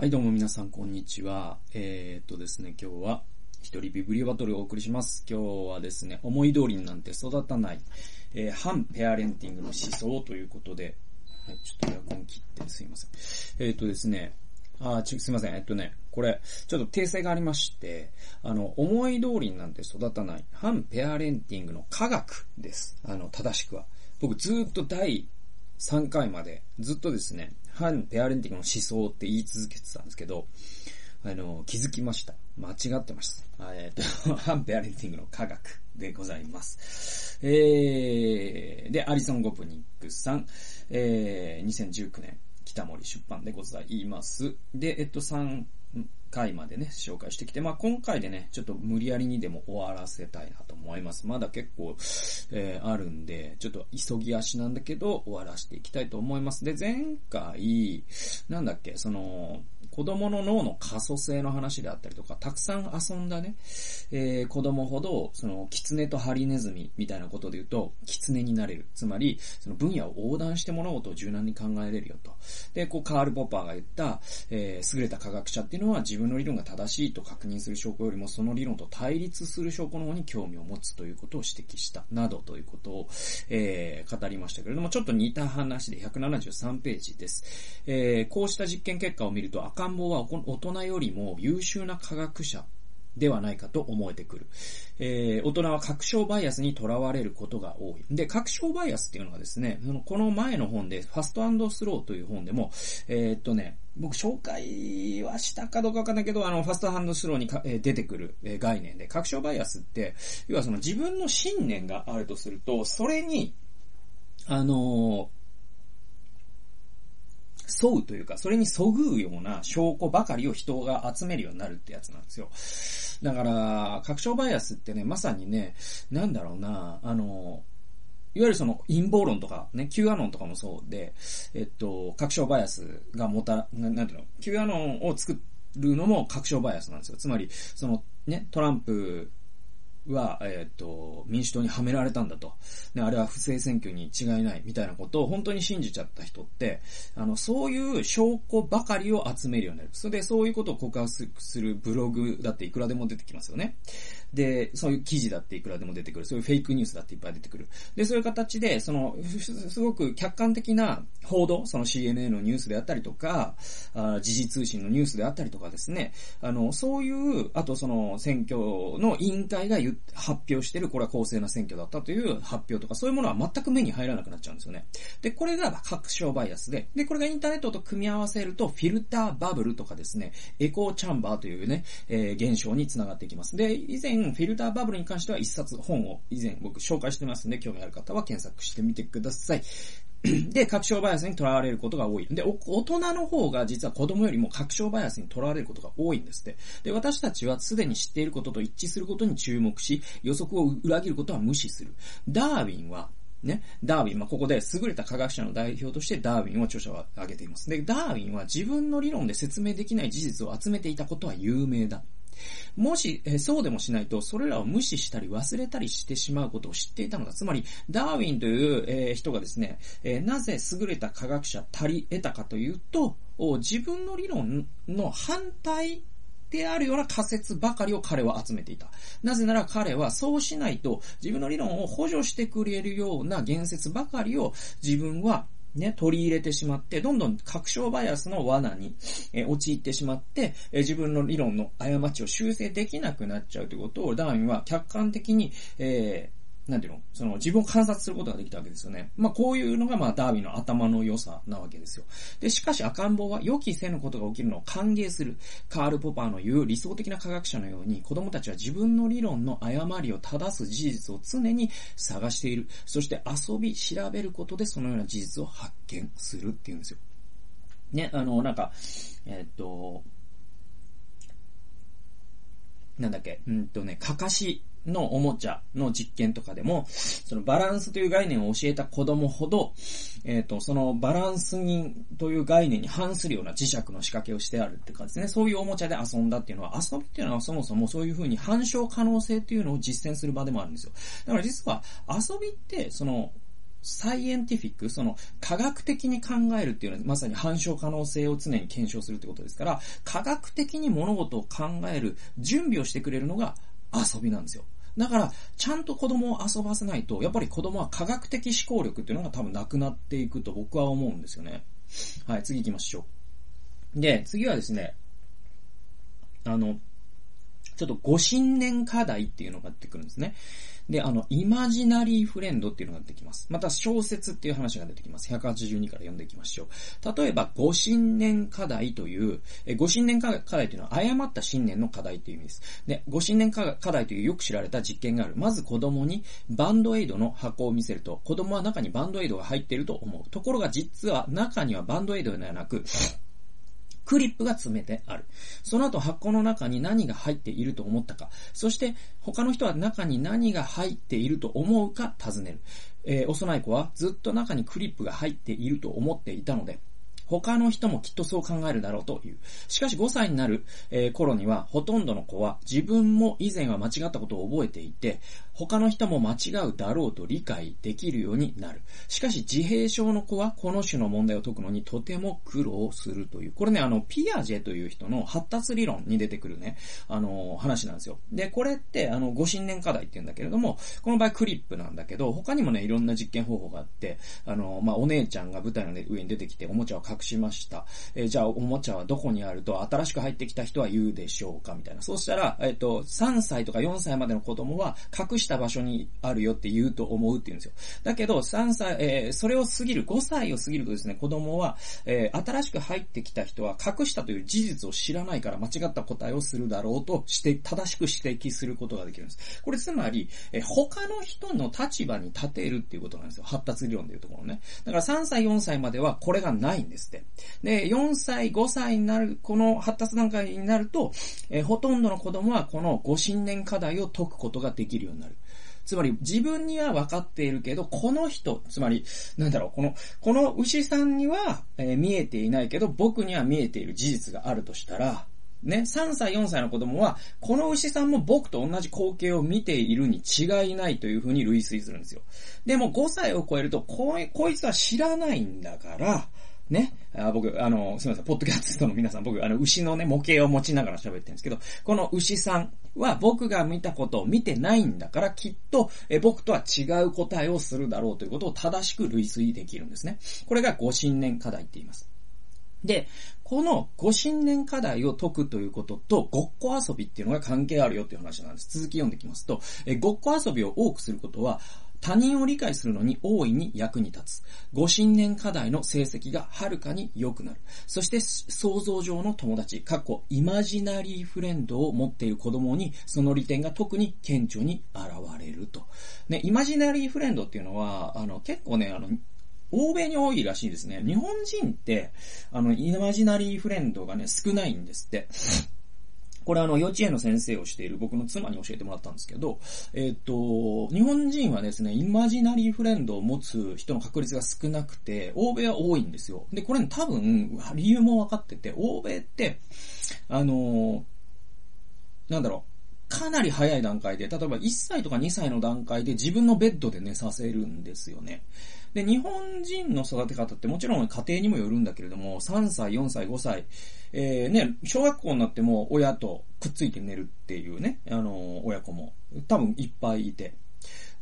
はい、どうも皆さん、こんにちは。えー、っとですね、今日は、一人ビブリオバトルをお送りします。今日はですね、思い通りになんて育たない、えー、反ペアレンティングの思想ということで、はい、ちょっとエアコン切ってすいません。えー、っとですね、あち、すいません。えっとね、これ、ちょっと訂正がありまして、あの、思い通りになんて育たない、反ペアレンティングの科学です。あの、正しくは。僕ずっと第3回まで、ずっとですね、反ペアレンティングの思想って言い続けてたんですけど、あの、気づきました。間違ってました。えっ、と、反ペアレンティングの科学でございます。えー、で、アリソン・ゴプニックさん、えー、2019年、北森出版でございます。で、えっと、3回までね、紹介してきて、まあ今回でね、ちょっと無理やりにでも終わらせたいなと思います。まだ結構、えー、あるんで、ちょっと急ぎ足なんだけど、終わらせていきたいと思います。で、前回、なんだっけ、その、子供の脳の可塑性の話であったりとか、たくさん遊んだね、えー、子供ほど、その、狐とハリネズミみたいなことで言うと、狐になれる。つまり、その分野を横断して物事を柔軟に考えれるよと。で、こう、カール・ポッパーが言った、えー、優れた科学者っていうのは自分の理論が正しいと確認する証拠よりも、その理論と対立する証拠の方に興味を持つということを指摘した。などということを、えー、語りましたけれども、ちょっと似た話で173ページです。えー、こうした実験結果を見ると、赤ん坊は大人よりも優秀な科学者ではないかと思えてくる。えー、大人は確証バイアスにとらわれることが多い。で、確証バイアスっていうのはですね、この前の本で、ファストスローという本でも、えー、っとね、僕紹介はしたかどうかわかんないけど、あの、ファストハンドスローにか、えー、出てくる、えー、概念で、確証バイアスって、要はその自分の信念があるとすると、それに、あのー、沿うというか、それにそぐうような証拠ばかりを人が集めるようになるってやつなんですよ。だから、確証バイアスってね、まさにね、なんだろうな、あの、いわゆるその陰謀論とかね、Q アノンとかもそうで、えっと、確証バイアスがもた、ななんていうの、Q アノンを作るのも確証バイアスなんですよ。つまり、そのね、トランプは、えっ、ー、と、民主党にはめられたんだと。ね、あれは不正選挙に違いないみたいなことを本当に信じちゃった人って、あの、そういう証拠ばかりを集めるようになる。それでそういうことを告白するブログだっていくらでも出てきますよね。で、そういう記事だっていくらでも出てくる。そういうフェイクニュースだっていっぱい出てくる。で、そういう形で、その、すごく客観的な報道、その CNN のニュースであったりとか、あ時事通信のニュースであったりとかですね、あの、そういう、あとその選挙の委員会が発表してる、これは公正な選挙だったという発表とか、そういうものは全く目に入らなくなっちゃうんですよね。で、これが確証バイアスで、で、これがインターネットと組み合わせると、フィルターバブルとかですね、エコーチャンバーというね、えー、現象につながっていきます。で、以前、フィルターバブルに関しては一冊本を以前僕紹介してますんで、興味ある方は検索してみてください。で、確証バイアスにとらわれることが多い。で、大人の方が実は子供よりも確証バイアスにとらわれることが多いんですって。で、私たちはすでに知っていることと一致することに注目し、予測を裏切ることは無視する。ダーウィンは、ね、ダーウィン、まあ、ここで優れた科学者の代表としてダーウィンを著者は挙げています。で、ダーウィンは自分の理論で説明できない事実を集めていたことは有名だ。もし、えそうでもしないと、それらを無視したり忘れたりしてしまうことを知っていたのだ。つまり、ダーウィンという、え、人がですね、え、なぜ優れた科学者足り得たかというと、自分の理論の反対であるような仮説ばかりを彼は集めていた。なぜなら彼はそうしないと自分の理論を補助してくれるような言説ばかりを自分はね、取り入れてしまって、どんどん確証バイアスの罠に、えー、陥ってしまって、えー、自分の理論の過ちを修正できなくなっちゃうということを、ダーウィンは客観的に、えーなんていうの？その自分を観察することができたわけですよね。まあこういうのがまあダーウィンの頭の良さなわけですよ。で、しかし赤ん坊は予期せぬことが起きるのを歓迎する。カール・ポパーの言う理想的な科学者のように子供たちは自分の理論の誤りを正す事実を常に探している。そして遊び、調べることでそのような事実を発見するっていうんですよ。ね、あの、なんか、えー、っと、なんだっけ、うんとね、かかしのおもちゃの実験とかでも、そのバランスという概念を教えた子供ほど、えっ、ー、と、そのバランスに、という概念に反するような磁石の仕掛けをしてあるって感じですね。そういうおもちゃで遊んだっていうのは、遊びっていうのはそもそもそういう風に反証可能性っていうのを実践する場でもあるんですよ。だから実は遊びって、その、サイエンティフィック、その科学的に考えるっていうのはまさに反証可能性を常に検証するってことですから、科学的に物事を考える準備をしてくれるのが遊びなんですよ。だから、ちゃんと子供を遊ばせないと、やっぱり子供は科学的思考力っていうのが多分なくなっていくと僕は思うんですよね。はい、次行きましょう。で、次はですね、あの、ちょっとご新年課題っていうのが出てくるんですね。で、あの、イマジナリーフレンドっていうのが出てきます。また小説っていう話が出てきます。182から読んでいきましょう。例えば、ご新年課題という、えご新年課題というのは誤った新年の課題という意味です。で、ご新年課題というよく知られた実験がある。まず子供にバンドエイドの箱を見せると、子供は中にバンドエイドが入っていると思う。ところが実は中にはバンドエイドではなく、クリップが詰めてある。その後箱の中に何が入っていると思ったか。そして他の人は中に何が入っていると思うか尋ねる。えー、幼い子はずっと中にクリップが入っていると思っていたので、他の人もきっとそう考えるだろうという。しかし5歳になる、え、頃にはほとんどの子は自分も以前は間違ったことを覚えていて、他の人も間違うだろうと理解できるようになる。しかし自閉症の子はこの種の問題を解くのにとても苦労するという。これね、あの、ピアジェという人の発達理論に出てくるね、あの、話なんですよ。で、これって、あの、ご新年課題って言うんだけれども、この場合クリップなんだけど、他にもね、いろんな実験方法があって、あの、まあ、お姉ちゃんが舞台の上に出てきておもちゃを隠しました。えー、じゃあおもちゃはどこにあると新しく入ってきた人は言うでしょうかみたいな。そうしたら、えっ、ー、と、3歳とか4歳までの子供は隠した場所にあるよって言うと思うって言うんですよ。だけど、3歳、えー、それを過ぎる、5歳を過ぎるとですね、子供は、えー、新しく入ってきた人は隠したという事実を知らないから間違った答えをするだろうとして、正しく指摘することができるんです。これつまり、えー、他の人の立場に立てるっていうことなんですよ。発達理論でいうところね。だから3歳、4歳まではこれがないんですって。で、4歳、5歳になる、この発達段階になると、えー、ほとんどの子供はこのご信念課題を解くことができるようになる。つまり自分には分かっているけど、この人、つまり、なんだろう、この、この牛さんには、えー、見えていないけど、僕には見えている事実があるとしたら、ね、3歳、4歳の子供は、この牛さんも僕と同じ光景を見ているに違いないというふうに類推するんですよ。でも5歳を超えると、こ、こいつは知らないんだから、ね。あ僕、あの、すみません、ポッドキャストの皆さん、僕、あの、牛のね、模型を持ちながら喋ってるんですけど、この牛さんは僕が見たことを見てないんだから、きっと、え僕とは違う答えをするだろうということを正しく類推できるんですね。これがご信念課題って言います。で、このご信念課題を解くということと、ごっこ遊びっていうのが関係あるよっていう話なんです。続き読んできますと、えごっこ遊びを多くすることは、他人を理解するのに大いに役に立つ。ご信念課題の成績がはるかに良くなる。そして想像上の友達、過去イマジナリーフレンドを持っている子供にその利点が特に顕著に現れると。ね、イマジナリーフレンドっていうのは、あの、結構ね、あの、欧米に多いらしいですね。日本人って、あの、イマジナリーフレンドがね、少ないんですって。これあの、幼稚園の先生をしている僕の妻に教えてもらったんですけど、えっ、と、日本人はですね、イマジナリーフレンドを持つ人の確率が少なくて、欧米は多いんですよ。で、これ、ね、多分、理由も分かってて、欧米って、あの、なんだろう、かなり早い段階で、例えば1歳とか2歳の段階で自分のベッドで寝させるんですよね。で、日本人の育て方ってもちろん家庭にもよるんだけれども、3歳、4歳、5歳、えー、ね、小学校になっても親とくっついて寝るっていうね、あの、親子も多分いっぱいいて。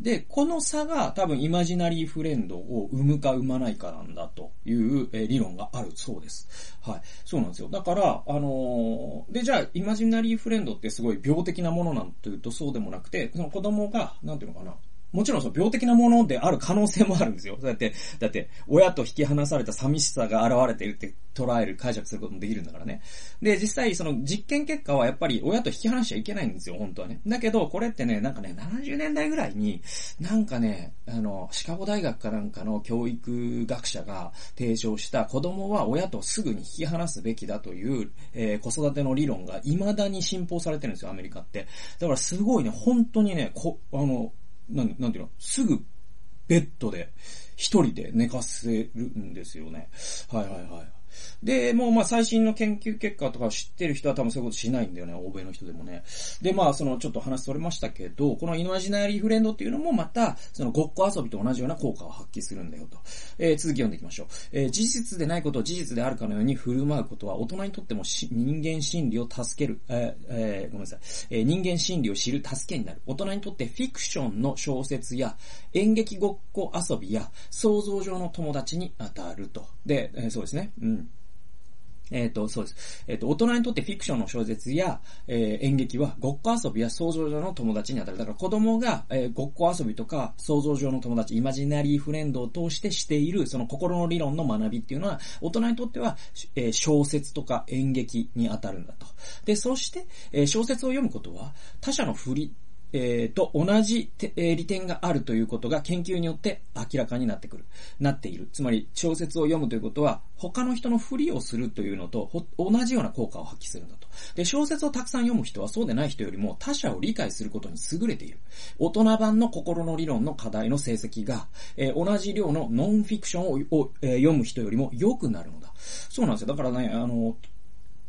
で、この差が多分イマジナリーフレンドを生むか生まないかなんだという、理論があるそうです。はい。そうなんですよ。だから、あのー、で、じゃあ、イマジナリーフレンドってすごい病的なものなんていうとそうでもなくて、その子供が、なんていうのかな、もちろんその病的なものである可能性もあるんですよ。だって、だって、親と引き離された寂しさが現れているって捉える、解釈することもできるんだからね。で、実際、その実験結果はやっぱり親と引き離しちゃいけないんですよ、本当はね。だけど、これってね、なんかね、70年代ぐらいに、なんかね、あの、シカゴ大学かなんかの教育学者が提唱した子供は親とすぐに引き離すべきだという、えー、子育ての理論が未だに信奉されてるんですよ、アメリカって。だからすごいね、本当にね、こ、あの、なん、なんていうの、すぐベッドで一人で寝かせるんですよね。はいはいはい。で、もうまあ最新の研究結果とかを知ってる人は多分そういうことしないんだよね、欧米の人でもね。で、まあそのちょっと話それましたけど、このイマジナリーフレンドっていうのもまた、そのごっこ遊びと同じような効果を発揮するんだよと。えー、続き読んでいきましょう。えー、事実でないことを事実であるかのように振る舞うことは大人にとっても人間心理を助ける、えー、えー、ごめんなさい、えー、人間心理を知る助けになる。大人にとってフィクションの小説や演劇ごっこ遊びや想像上の友達に当たると。で、えー、そうですね。うん。えっ、ー、と、そうです。えっ、ー、と、大人にとってフィクションの小説や、えー、演劇は、ごっこ遊びや想像上の友達に当たる。だから子供が、えー、ごっこ遊びとか、想像上の友達、イマジナリーフレンドを通してしている、その心の理論の学びっていうのは、大人にとっては、えー、小説とか演劇に当たるんだと。で、そして、えー、小説を読むことは、他者の振り、えー、と同じ、えー、利点があるということが研究によって明らかになってくる、なっている。つまり、小説を読むということは、他の人のふりをするというのと、同じような効果を発揮するんだと。で、小説をたくさん読む人はそうでない人よりも他者を理解することに優れている。大人版の心の理論の課題の成績が、えー、同じ量のノンフィクションをを、えー、読む人よりも良くなるのだ。そうなんですよ。だからね、あの、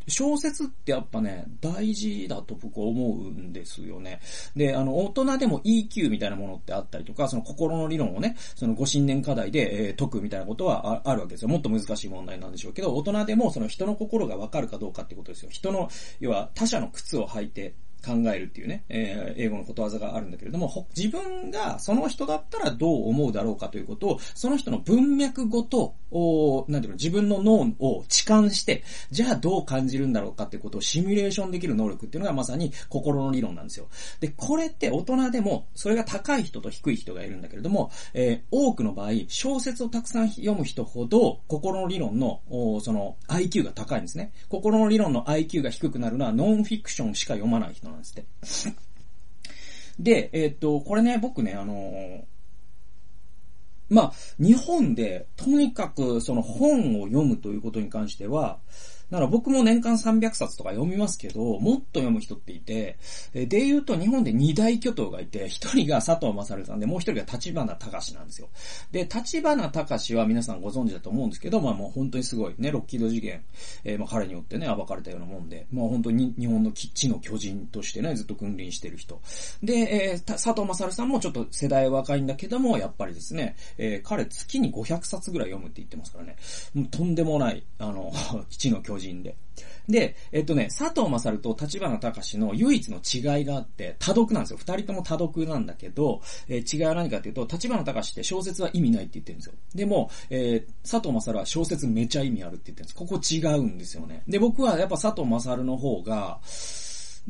小説ってやっぱね、大事だと僕は思うんですよね。で、あの、大人でも EQ みたいなものってあったりとか、その心の理論をね、そのご信念課題で、えー、解くみたいなことはあるわけですよ。もっと難しい問題なんでしょうけど、大人でもその人の心がわかるかどうかってことですよ。人の、要は他者の靴を履いて、考えるっていうね、えー、英語のことわざがあるんだけれども、自分がその人だったらどう思うだろうかということを、その人の文脈ごと、おなんていうの、自分の脳を痴漢して、じゃあどう感じるんだろうかっていうことをシミュレーションできる能力っていうのがまさに心の理論なんですよ。で、これって大人でも、それが高い人と低い人がいるんだけれども、えー、多くの場合、小説をたくさん読む人ほど、心の理論の、おその、IQ が高いんですね。心の理論の IQ が低くなるのは、ノンフィクションしか読まない人なんですって。で、えー、っと、これね、僕ね、あのー、まあ、日本で、とにかくその本を読むということに関しては、だから僕も年間300冊とか読みますけど、もっと読む人っていて、で言うと日本で二大巨頭がいて、一人が佐藤正さんで、もう一人が立花隆なんですよ。で、立花隆は皆さんご存知だと思うんですけど、まあもう本当にすごいね、ロッキード事件、えー、まあ彼によってね、暴かれたようなもんで、まあ本当に日本の基地の巨人としてね、ずっと君臨してる人。で、えー、佐藤正さんもちょっと世代若いんだけども、やっぱりですね、えー、彼月に500冊ぐらい読むって言ってますからね、もうとんでもない、あの、基 地の巨人人で。で、えっとね、佐藤正と立花隆の唯一の違いがあって、多読なんですよ。二人とも多読なんだけど、えー、違いは何かっていうと、立花隆って小説は意味ないって言ってるんですよ。でも、えー、佐藤正は小説めちゃ意味あるって言ってるんです。ここ違うんですよね。で、僕はやっぱ佐藤正の方が、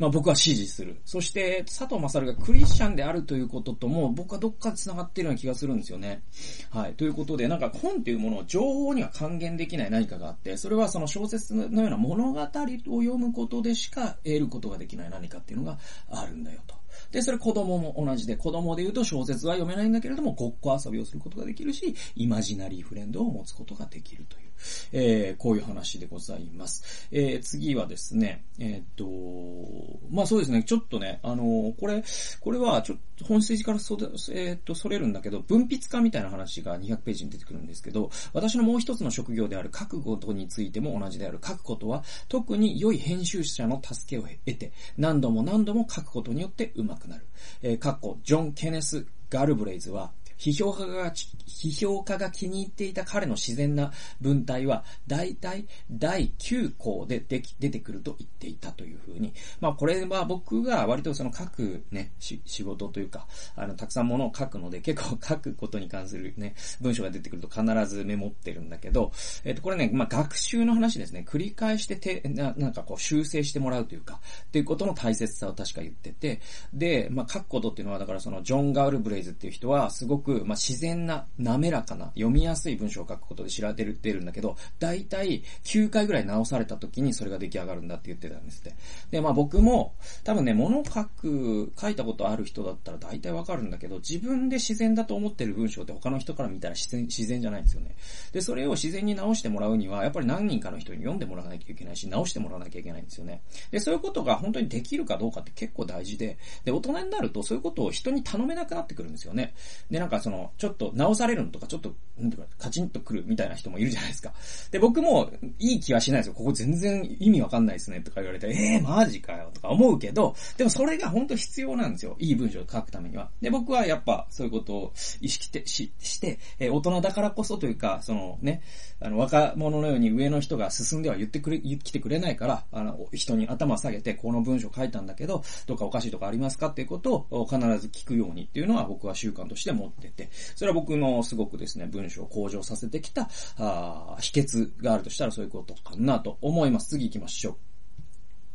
まあ僕は支持する。そして、佐藤勝がクリスチャンであるということとも、僕はどっかで繋がってるような気がするんですよね。はい。ということで、なんか本というものを情報には還元できない何かがあって、それはその小説のような物語を読むことでしか得ることができない何かっていうのがあるんだよと。で、それ子供も同じで、子供で言うと小説は読めないんだけれども、ごっこ遊びをすることができるし、イマジナリーフレンドを持つことができるという。えー、こういう話でございます。えー、次はですね、えー、っと、まあそうですね、ちょっとね、あの、これ、これは、ちょっと本筋からそ、え、っと、それるんだけど、分泌化みたいな話が200ページに出てくるんですけど、私のもう一つの職業である書くことについても同じである。書くことは、特に良い編集者の助けを得て、何度も何度も書くことによって上手くなる。えー、かっこ、ジョン・ケネス・ガルブレイズは、批評家が、批評家が気に入っていた彼の自然な文体は、大体第9項ででき出てくると言っていたというふうに。まあこれは僕が割とその書くね、仕事というか、あの、たくさんものを書くので、結構書くことに関するね、文章が出てくると必ずメモってるんだけど、えっと、これね、まあ学習の話ですね。繰り返してて、ななんかこう修正してもらうというか、っていうことの大切さを確か言ってて、で、まあ書くことっていうのは、だからそのジョン・ガールブレイズっていう人は、すごくく、まあ、自然な、滑らかな、読みやすい文章を書くことで知られてるんだけど、だいたい9回ぐらい直された時にそれが出来上がるんだって言ってたんですって。で、まあ僕も、多分ね、物書く、書いたことある人だったら大体わかるんだけど、自分で自然だと思ってる文章って他の人から見たら自然、自然じゃないんですよね。で、それを自然に直してもらうには、やっぱり何人かの人に読んでもらわなきゃいけないし、直してもらわなきゃいけないんですよね。で、そういうことが本当にできるかどうかって結構大事で、で、大人になるとそういうことを人に頼めなくなってくるんですよね。で、なんかその、ちょっと直されるのとか、ちょっと、なんか、カチンとくるみたいな人もいるじゃないですか。で、僕も、いい気はしないですよ。ここ全然意味わかんないですね、とか言われて、えー、マジかよ、とか思うけど、でもそれが本当必要なんですよ。いい文章を書くためには。で、僕はやっぱ、そういうことを意識して、し、して、えー、大人だからこそというか、そのね、あの、若者のように上の人が進んでは言ってくれ、来てくれないから、あの、人に頭下げて、この文章書いたんだけど、どっかおかしいとかありますかっていうことを必ず聞くようにっていうのは僕は習慣として持ってて、それは僕のすごくですね、文章を向上させてきた、あ秘訣があるとしたらそういうことかなと思います。次行きましょ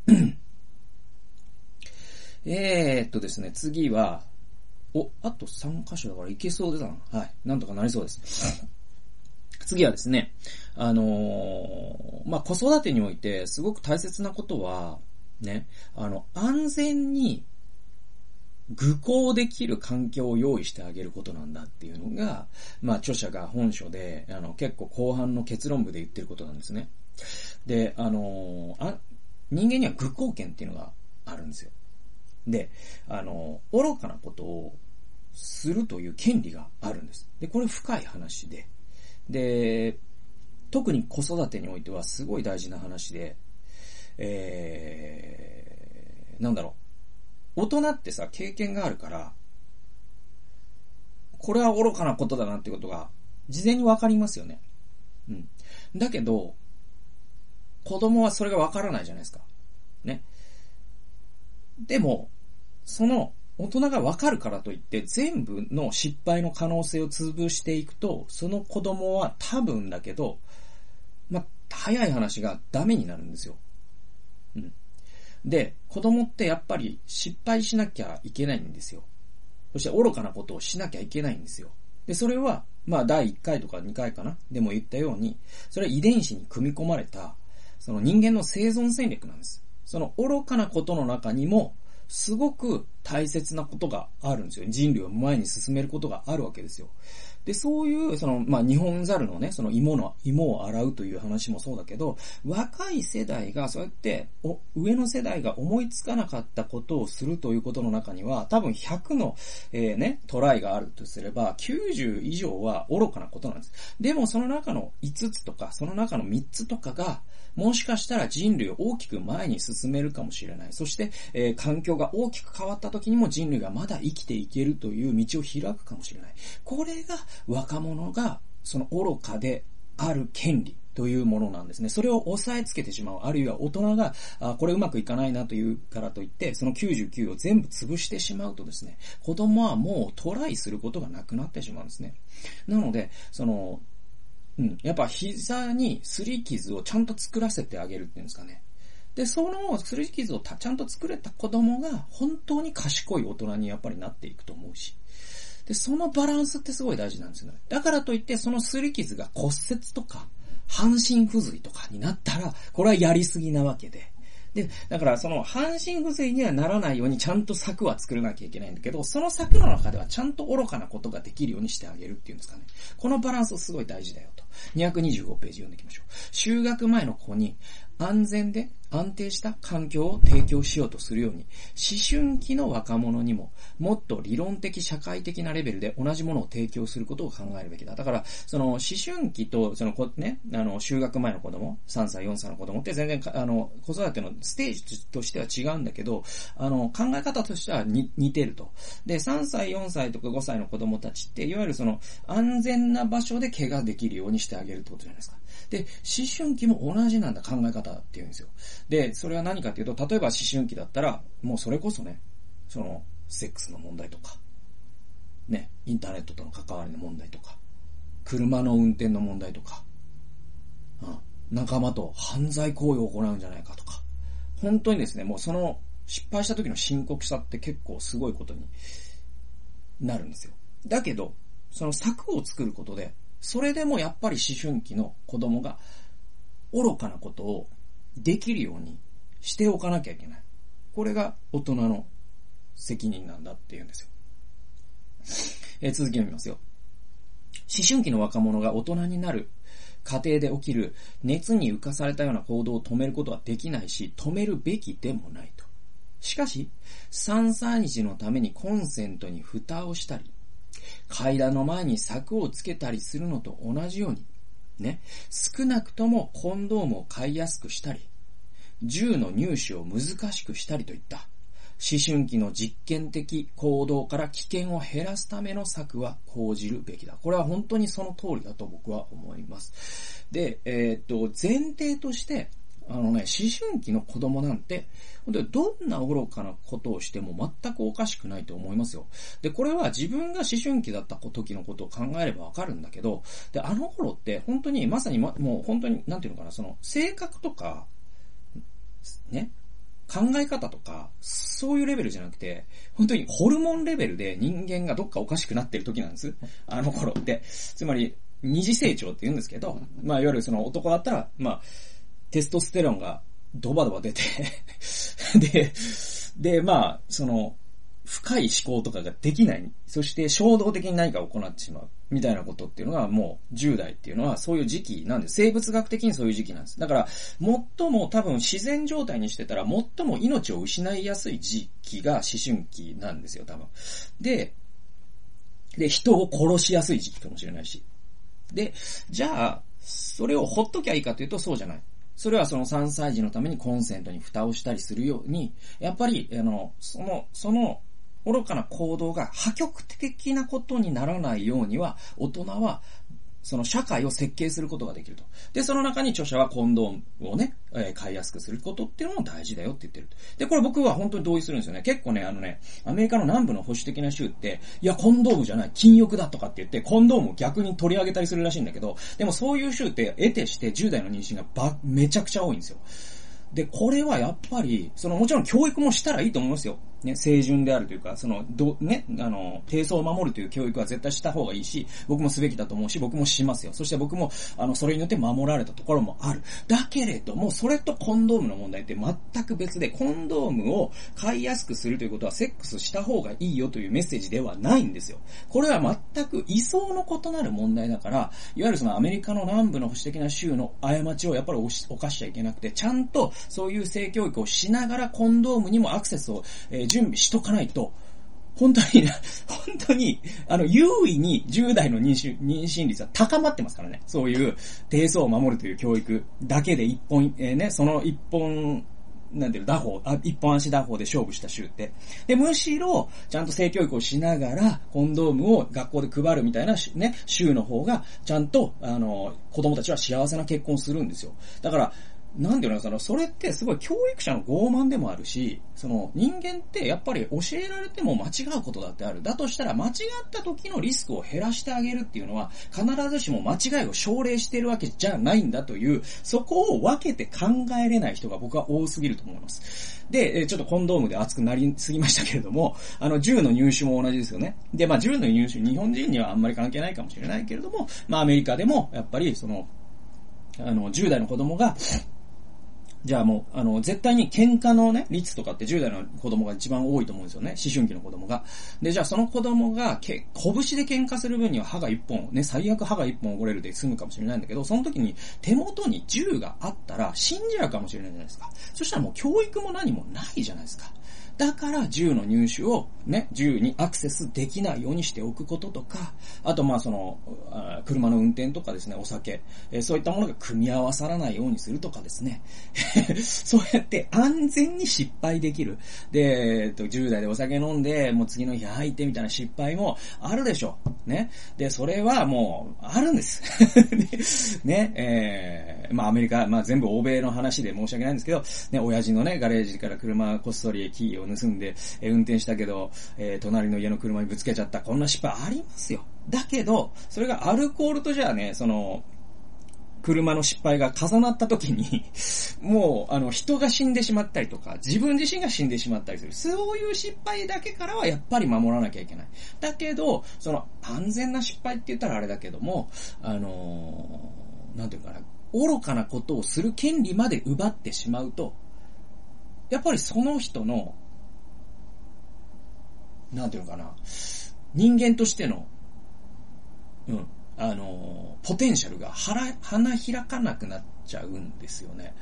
う。えーっとですね、次は、お、あと3箇所だからいけそうでだな。はい。なんとかなりそうです。次はですね、あのー、まあ、子育てにおいてすごく大切なことは、ね、あの、安全に愚行できる環境を用意してあげることなんだっていうのが、まあ、著者が本書で、あの、結構後半の結論部で言ってることなんですね。で、あの、あ、人間には愚行権っていうのがあるんですよ。で、あの、愚かなことをするという権利があるんです。で、これ深い話で、で、特に子育てにおいてはすごい大事な話で、えー、なんだろう。大人ってさ、経験があるから、これは愚かなことだなってことが、事前にわかりますよね。うん。だけど、子供はそれがわからないじゃないですか。ね。でも、その大人がわかるからといって全部の失敗の可能性を潰していくと、その子供は多分だけど、ま、早い話がダメになるんですよ。うん。で、子供ってやっぱり失敗しなきゃいけないんですよ。そして愚かなことをしなきゃいけないんですよ。で、それは、まあ、第1回とか2回かな？でも言ったように、それは遺伝子に組み込まれた、その人間の生存戦略なんです。その愚かなことの中にも、すごく大切なことがあるんですよ。人類を前に進めることがあるわけですよ。で、そういう、その、まあ、日本猿のね、その芋の、芋を洗うという話もそうだけど、若い世代がそうやって、お、上の世代が思いつかなかったことをするということの中には、多分100の、えー、ね、トライがあるとすれば、90以上は愚かなことなんです。でも、その中の5つとか、その中の3つとかが、もしかしたら人類を大きく前に進めるかもしれない。そして、えー、環境が大きく変わった時にも人類がまだ生きていけるという道を開くかもしれない。これが若者がその愚かである権利というものなんですね。それを押さえつけてしまう。あるいは大人が、あこれうまくいかないなというからといって、その99を全部潰してしまうとですね、子供はもうトライすることがなくなってしまうんですね。なので、その、うん。やっぱ膝にすり傷をちゃんと作らせてあげるっていうんですかね。で、そのすり傷をちゃんと作れた子供が本当に賢い大人にやっぱりなっていくと思うし。で、そのバランスってすごい大事なんですよね。だからといってそのすり傷が骨折とか、半身不随とかになったら、これはやりすぎなわけで。で、だからその半身不随にはならないようにちゃんと策は作らなきゃいけないんだけど、その策の中ではちゃんと愚かなことができるようにしてあげるっていうんですかね。このバランスすごい大事だよと。225ページ読んでいきましょう。就学前の子に安全で安定した環境を提供しようとするように、思春期の若者にももっと理論的社会的なレベルで同じものを提供することを考えるべきだ。だから、その思春期と、そのね、あの、就学前の子供、3歳、4歳の子供って全然、あの、子育てのステージとしては違うんだけど、あの、考え方としては似てると。で、3歳、4歳とか5歳の子供たちって、いわゆるその、安全な場所で怪我できるようにしてあげるってことじゃないですか。で、思春期も同じなんだ考え方っていうんですよ。で、それは何かっていうと、例えば思春期だったら、もうそれこそね、その、セックスの問題とか、ね、インターネットとの関わりの問題とか、車の運転の問題とか、うん、仲間と犯罪行為を行うんじゃないかとか、本当にですね、もうその失敗した時の深刻さって結構すごいことになるんですよ。だけど、その策を作ることで、それでもやっぱり思春期の子供が愚かなことをできるようにしておかなきゃいけない。これが大人の責任なんだっていうんですよ。え、続きを見ますよ。思春期の若者が大人になる過程で起きる熱に浮かされたような行動を止めることはできないし、止めるべきでもないと。しかし、3歳日のためにコンセントに蓋をしたり、階段の前に柵をつけたりするのと同じように、ね、少なくともコンドームを買いやすくしたり、銃の入手を難しくしたりといった、思春期の実験的行動から危険を減らすための策は講じるべきだ。これは本当にその通りだと僕は思います。で、えー、っと、前提として、あのね、思春期の子供なんて、本当にどんな愚かなことをしても全くおかしくないと思いますよ。で、これは自分が思春期だった時のことを考えればわかるんだけど、で、あの頃って本当にまさにま、もう本当に、なんていうのかな、その、性格とか、ね、考え方とか、そういうレベルじゃなくて、本当にホルモンレベルで人間がどっかおかしくなってる時なんです。あの頃って。つまり、二次成長って言うんですけど、まあ、いわゆるその男だったら、まあ、テストステロンがドバドバ出て で、で、まあ、その、深い思考とかができない。そして衝動的に何かを行ってしまう。みたいなことっていうのがもう10代っていうのはそういう時期なんです。生物学的にそういう時期なんです。だから、最も多分自然状態にしてたら最も命を失いやすい時期が思春期なんですよ、多分。で、で、人を殺しやすい時期かもしれないし。で、じゃあ、それをほっときゃいいかというとそうじゃない。それはその3歳児のためにコンセントに蓋をしたりするように、やっぱり、あの、その、その、愚かな行動が破局的なことにならないようには、大人はその社会を設計することができると。で、その中に著者はコンドームをね、えー、買いやすくすることっていうのも大事だよって言ってる。で、これ僕は本当に同意するんですよね。結構ね、あのね、アメリカの南部の保守的な州って、いや、コンドームじゃない、禁欲だとかって言って、コンドームを逆に取り上げたりするらしいんだけど、でもそういう州って得てして10代の妊娠がば、めちゃくちゃ多いんですよ。で、これはやっぱり、そのもちろん教育もしたらいいと思いますよ。ね、清純であるというか、その、ど、ね、あの、低層を守るという教育は絶対した方がいいし、僕もすべきだと思うし、僕もしますよ。そして僕も、あの、それによって守られたところもある。だけれども、それとコンドームの問題って全く別で、コンドームを買いやすくするということは、セックスした方がいいよというメッセージではないんですよ。これは全く位相の異なる問題だから、いわゆるそのアメリカの南部の保守的な州の過ちをやっぱり犯しちゃいけなくて、ちゃんとそういう性教育をしながらコンドームにもアクセスを、えー、準備しとかないと、本当に、本当に、あの、優位に10代の妊娠妊娠率は高まってますからね。そういう低層を守るという教育だけで一本、えー、ね、その一本、なんていう打法、あ、一本足打法で勝負した州って。で、むしろ、ちゃんと性教育をしながら、コンドームを学校で配るみたいなね、州の方が、ちゃんと、あの、子供たちは幸せな結婚するんですよ。だから、なんていうのその、それってすごい教育者の傲慢でもあるし、その人間ってやっぱり教えられても間違うことだってある。だとしたら間違った時のリスクを減らしてあげるっていうのは必ずしも間違いを奨励してるわけじゃないんだという、そこを分けて考えれない人が僕は多すぎると思います。で、ちょっとコンドームで熱くなりすぎましたけれども、あの、銃の入手も同じですよね。で、まあ、銃の入手、日本人にはあんまり関係ないかもしれないけれども、まあ、アメリカでも、やっぱり、その、あの、10代の子供が、じゃあもう、あの、絶対に喧嘩のね、率とかって10代の子供が一番多いと思うんですよね。思春期の子供が。で、じゃあその子供がけ、拳で喧嘩する分には歯が一本、ね、最悪歯が一本折れるで済むかもしれないんだけど、その時に手元に銃があったら死んじゃうかもしれないじゃないですか。そしたらもう教育も何もないじゃないですか。だから銃の入手をね、銃にアクセスできないようにしておくこととか、あとまあその、車の運転とかですね、お酒、えそういったものが組み合わさらないようにするとかですね。そうやって安全に失敗できる。で、えっと、10代でお酒飲んで、もう次の日吐いてみたいな失敗もあるでしょう。ね。で、それはもう、あるんです。ね、えー、まあアメリカ、まあ全部欧米の話で申し訳ないんですけど、ね、親父のね、ガレージから車こっそりキーを盗んで、えー、運転したけど、えー、隣の家の車にぶつけちゃった。こんな失敗ありますよ。だけど、それがアルコールとじゃあね、その、車の失敗が重なった時に もう、あの、人が死んでしまったりとか、自分自身が死んでしまったりする。そういう失敗だけからはやっぱり守らなきゃいけない。だけど、その、安全な失敗って言ったらあれだけども、あのー、なんていうかな、愚かなことをする権利まで奪ってしまうと、やっぱりその人のなんていうのかな、人間としての、うん、あの、ポテンシャルが腹、花開かなくなっちゃうんですよね。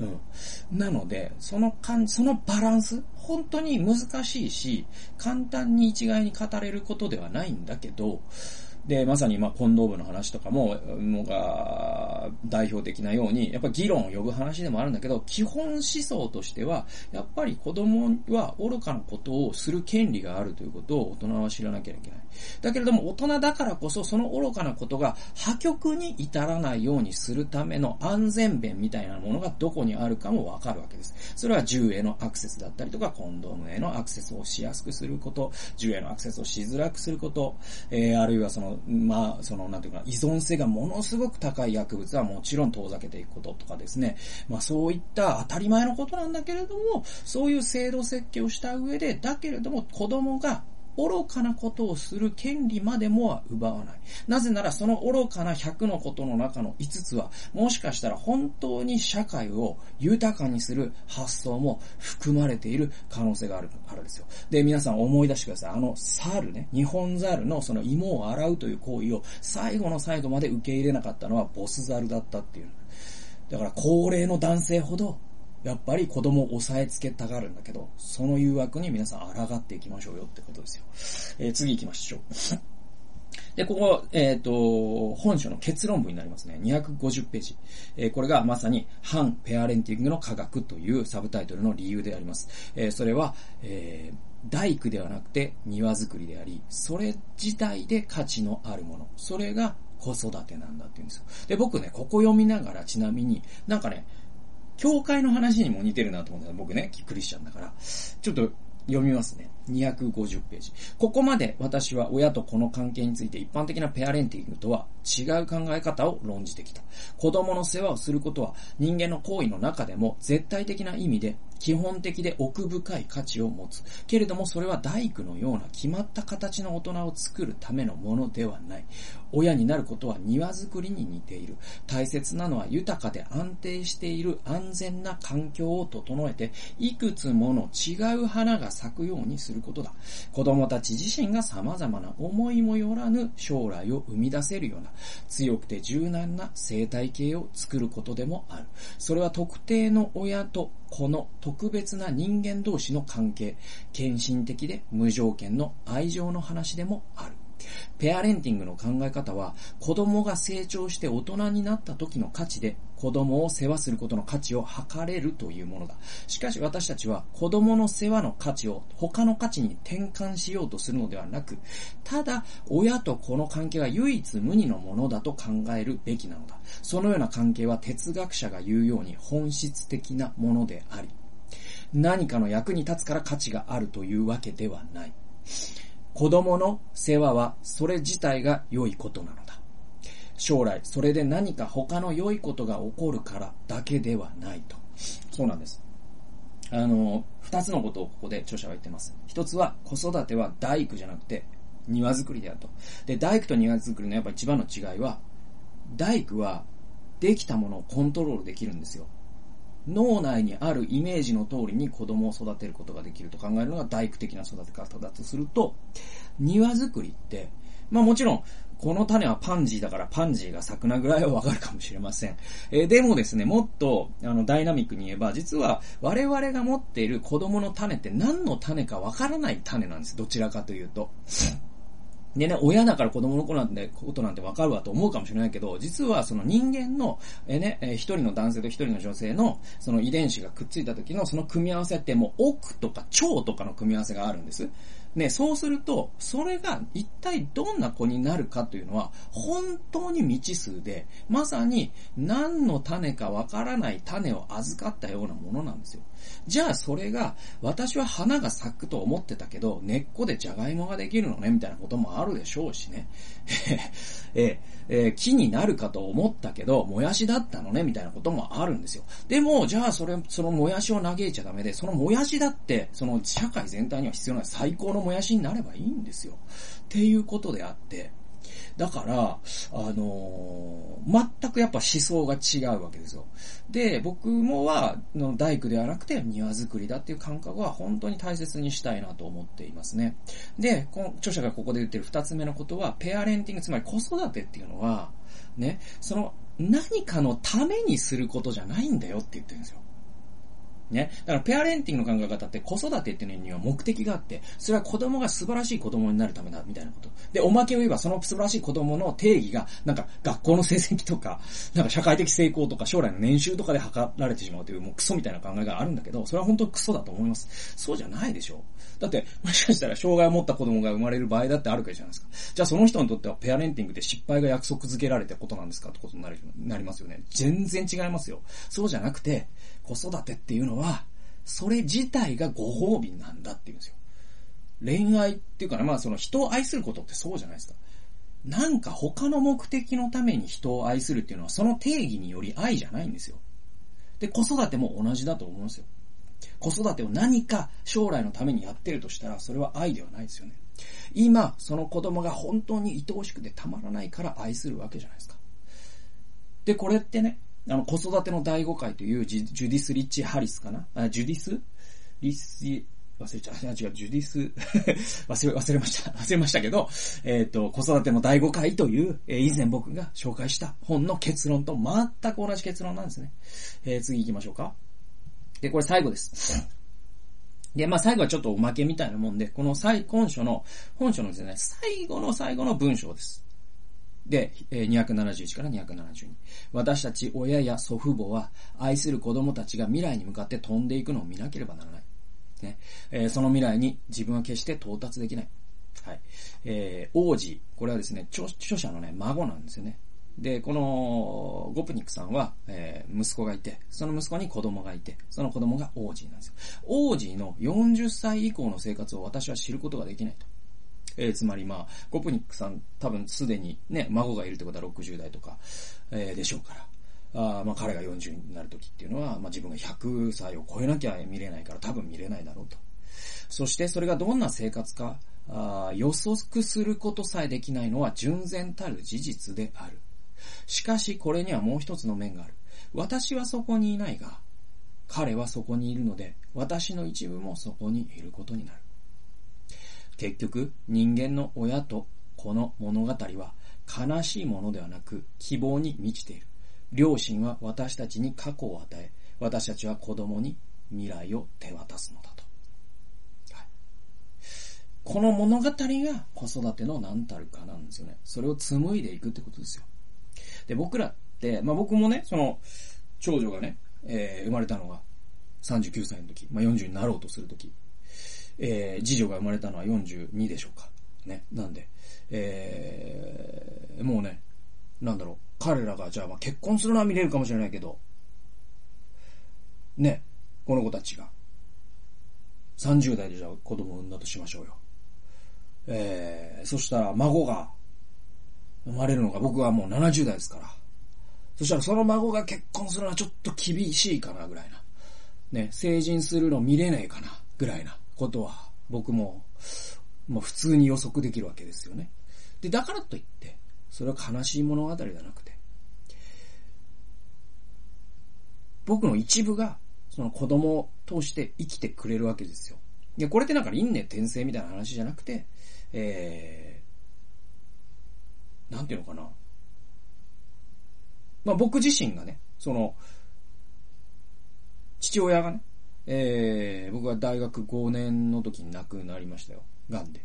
うんなので、その感そのバランス、本当に難しいし、簡単に一概に語れることではないんだけど、で、まさにまあ、近藤部の話とかも、のが、代表的なように、やっぱ議論を呼ぶ話でもあるんだけど、基本思想としては、やっぱり子供は愚かなことをする権利があるということを大人は知らなきゃいけない。だけれども、大人だからこそ、その愚かなことが破局に至らないようにするための安全弁みたいなものがどこにあるかもわかるわけです。それは銃へのアクセスだったりとか、コンドームへのアクセスをしやすくすること、銃へのアクセスをしづらくすること、えー、あるいはその、まあ、その、なんていうか、依存性がものすごく高い薬物はもちろん遠ざけていくこととかですね。まあ、そういった当たり前のことなんだけれども、そういう制度設計をした上で、だけれども子供が愚かなことをする権利までもは奪わない。なぜならその愚かな100のことの中の5つは、もしかしたら本当に社会を豊かにする発想も含まれている可能性があるからですよ。で、皆さん思い出してください。あの猿ね、日本猿のその芋を洗うという行為を最後の最後まで受け入れなかったのはボス猿だったっていう。だから高齢の男性ほどやっぱり子供を押さえつけたがるんだけど、その誘惑に皆さん抗っていきましょうよってことですよ。えー、次行きましょう。で、ここ、えっ、ー、と、本書の結論文になりますね。250ページ。えー、これがまさに、反ペアレンティングの科学というサブタイトルの理由であります。えー、それは、え、大工ではなくて庭作りであり、それ自体で価値のあるもの。それが子育てなんだって言うんですよ。で、僕ね、ここ読みながらちなみに、なんかね、教会の話にも似てるなと思ったら僕ね、クリスチャンだから、ちょっと読みますね。250ページ。ここまで私は親と子の関係について一般的なペアレンティングとは違う考え方を論じてきた。子供の世話をすることは人間の行為の中でも絶対的な意味で基本的で奥深い価値を持つ。けれどもそれは大工のような決まった形の大人を作るためのものではない。親になることは庭作りに似ている。大切なのは豊かで安定している安全な環境を整えて、いくつもの違う花が咲くようにすることだ。子供たち自身が様々な思いもよらぬ将来を生み出せるような強くて柔軟な生態系を作ることでもある。それは特定の親とこの特別な人間同士の関係、献身的で無条件の愛情の話でもある。ペアレンティングの考え方は、子供が成長して大人になった時の価値で、子供を世話することの価値を測れるというものだ。しかし私たちは子供の世話の価値を他の価値に転換しようとするのではなく、ただ親と子の関係は唯一無二のものだと考えるべきなのだ。そのような関係は哲学者が言うように本質的なものであり、何かの役に立つから価値があるというわけではない。子供の世話はそれ自体が良いことなのだ。将来、それで何か他の良いことが起こるからだけではないと。そうなんです。あの、二つのことをここで著者は言ってます。一つは子育ては大工じゃなくて庭作りであると。で、大工と庭作りのやっぱ一番の違いは、大工はできたものをコントロールできるんですよ。脳内にあるイメージの通りに子供を育てることができると考えるのが大工的な育て方だとすると、庭作りって、まあもちろん、この種はパンジーだからパンジーが咲くなぐらいはわかるかもしれません。えー、でもですね、もっと、あの、ダイナミックに言えば、実は我々が持っている子供の種って何の種かわからない種なんです。どちらかというと。でね、親だから子供の子なんて、ことなんてわかるわと思うかもしれないけど、実はその人間の、えね、え一人の男性と一人の女性の、その遺伝子がくっついた時のその組み合わせってもう奥とか腸とかの組み合わせがあるんです。ね、そうすると、それが一体どんな子になるかというのは、本当に未知数で、まさに何の種かわからない種を預かったようなものなんですよ。じゃあそれが、私は花が咲くと思ってたけど、根っこでジャガイモができるのね、みたいなこともあるでしょうしね。ええー、木になるかと思ったけど、もやしだったのね、みたいなこともあるんですよ。でも、じゃあそれ、そのもやしを嘆いちゃダメで、そのもやしだって、その社会全体には必要な最高のもやしになればいいんですよ。っていうことであって、だから、あのー、全くやっぱ思想が違うわけですよ。で、僕もは、の大工ではなくて庭作りだっていう感覚は本当に大切にしたいなと思っていますね。で、この著者がここで言ってる二つ目のことは、ペアレンティング、つまり子育てっていうのは、ね、その何かのためにすることじゃないんだよって言ってるんですよ。ね。だからペアレンティングの考え方って子育てっていうのには目的があって、それは子供が素晴らしい子供になるためだ、みたいなこと。で、おまけを言えばその素晴らしい子供の定義が、なんか学校の成績とか、なんか社会的成功とか将来の年収とかで測られてしまうというもうクソみたいな考えがあるんだけど、それは本当にクソだと思います。そうじゃないでしょ。だって、もしかしたら障害を持った子供が生まれる場合だってあるわけじゃないですか。じゃあその人にとってはペアレンティングで失敗が約束付けられたことなんですかってことになりなりますよね。全然違いますよ。そうじゃなくて、子育てっていうのは、それ自体がご褒美なんだっていうんですよ。恋愛っていうかな、まあその人を愛することってそうじゃないですか。なんか他の目的のために人を愛するっていうのはその定義により愛じゃないんですよ。で、子育ても同じだと思うんですよ。子育てを何か将来のためにやってるとしたら、それは愛ではないですよね。今、その子供が本当に愛おしくてたまらないから愛するわけじゃないですか。で、これってね、あの、子育ての第5回というジュディス・リッチ・ハリスかな？あ、ジュディス？リッシ、忘れちゃった。違う、ジュディス？忘れ、忘れました。忘れましたけど、えっ、ー、と、子育ての第5回という、えー、以前僕が紹介した本の結論と全く同じ結論なんですね。えー、次行きましょうか。で、これ最後です。で、まあ最後はちょっとおまけみたいなもんで、この最、本書の、本書のですね、最後の最後の文章です。で、271から272。私たち親や祖父母は愛する子供たちが未来に向かって飛んでいくのを見なければならない。ねえー、その未来に自分は決して到達できない。はい。えー、王子、これはですね、著著者のね、孫なんですよね。で、この、ゴプニックさんは、えー、息子がいて、その息子に子供がいて、その子供が王子なんですよ。王子の40歳以降の生活を私は知ることができないと。えー、つまりまあ、コプニックさん多分すでにね、孫がいるってことは60代とか、えー、でしょうから。あまあ彼が40になる時っていうのは、まあ自分が100歳を超えなきゃ見れないから多分見れないだろうと。そしてそれがどんな生活か、あ予測することさえできないのは純然たる事実である。しかしこれにはもう一つの面がある。私はそこにいないが、彼はそこにいるので、私の一部もそこにいることになる。結局、人間の親と子の物語は悲しいものではなく希望に満ちている。両親は私たちに過去を与え、私たちは子供に未来を手渡すのだと。はい、この物語が子育ての何たるかなんですよね。それを紡いでいくってことですよ。で、僕らって、まあ僕もね、その、長女がね、えー、生まれたのが39歳の時、まあ40になろうとする時えー、次女が生まれたのは42でしょうか。ね。なんで、えー、もうね、なんだろう、彼らがじゃあまあ結婚するのは見れるかもしれないけど、ね、この子たちが、30代でじゃあ子供を産んだとしましょうよ。えー、そしたら孫が生まれるのが僕はもう70代ですから。そしたらその孫が結婚するのはちょっと厳しいかなぐらいな。ね、成人するの見れねえかなぐらいな。ことは、僕も、もう普通に予測できるわけですよね。で、だからといって、それは悲しい物語じゃなくて、僕の一部が、その子供を通して生きてくれるわけですよ。いや、これってなんか輪廻転生みたいな話じゃなくて、えー、なんていうのかな。まあ僕自身がね、その、父親がね、えー、僕は大学5年の時に亡くなりましたよ。癌で。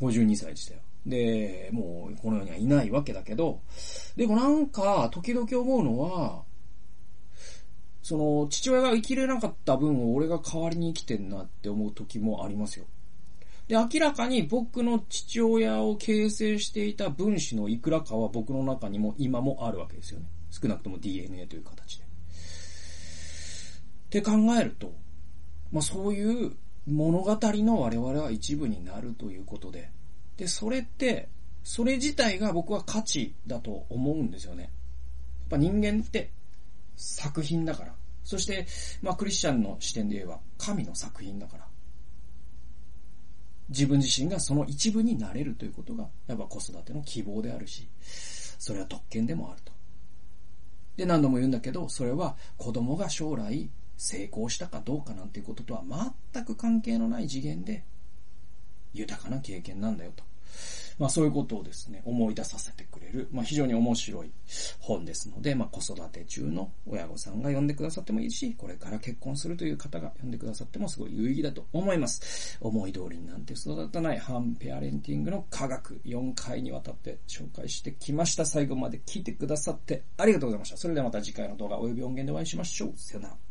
52歳でしたよ。で、もうこの世にはいないわけだけど、でもなんか、時々思うのは、その、父親が生きれなかった分を俺が代わりに生きてんなって思う時もありますよ。で、明らかに僕の父親を形成していた分子のいくらかは僕の中にも今もあるわけですよね。少なくとも DNA という形で。って考えると、まあ、そういう物語の我々は一部になるということで、で、それって、それ自体が僕は価値だと思うんですよね。やっぱ人間って作品だから。そして、まあクリスチャンの視点で言えば神の作品だから。自分自身がその一部になれるということが、やっぱ子育ての希望であるし、それは特権でもあると。で、何度も言うんだけど、それは子供が将来成功したかどうかなんていうこととは全く関係のない次元で豊かな経験なんだよと。まあそういうことをですね、思い出させてくれる、まあ非常に面白い本ですので、まあ子育て中の親御さんが読んでくださってもいいし、これから結婚するという方が読んでくださってもすごい有意義だと思います。思い通りになんて育たないハンペアレンティングの科学、4回にわたって紹介してきました。最後まで聞いてくださってありがとうございました。それではまた次回の動画及び音源でお会いしましょう。さよなら。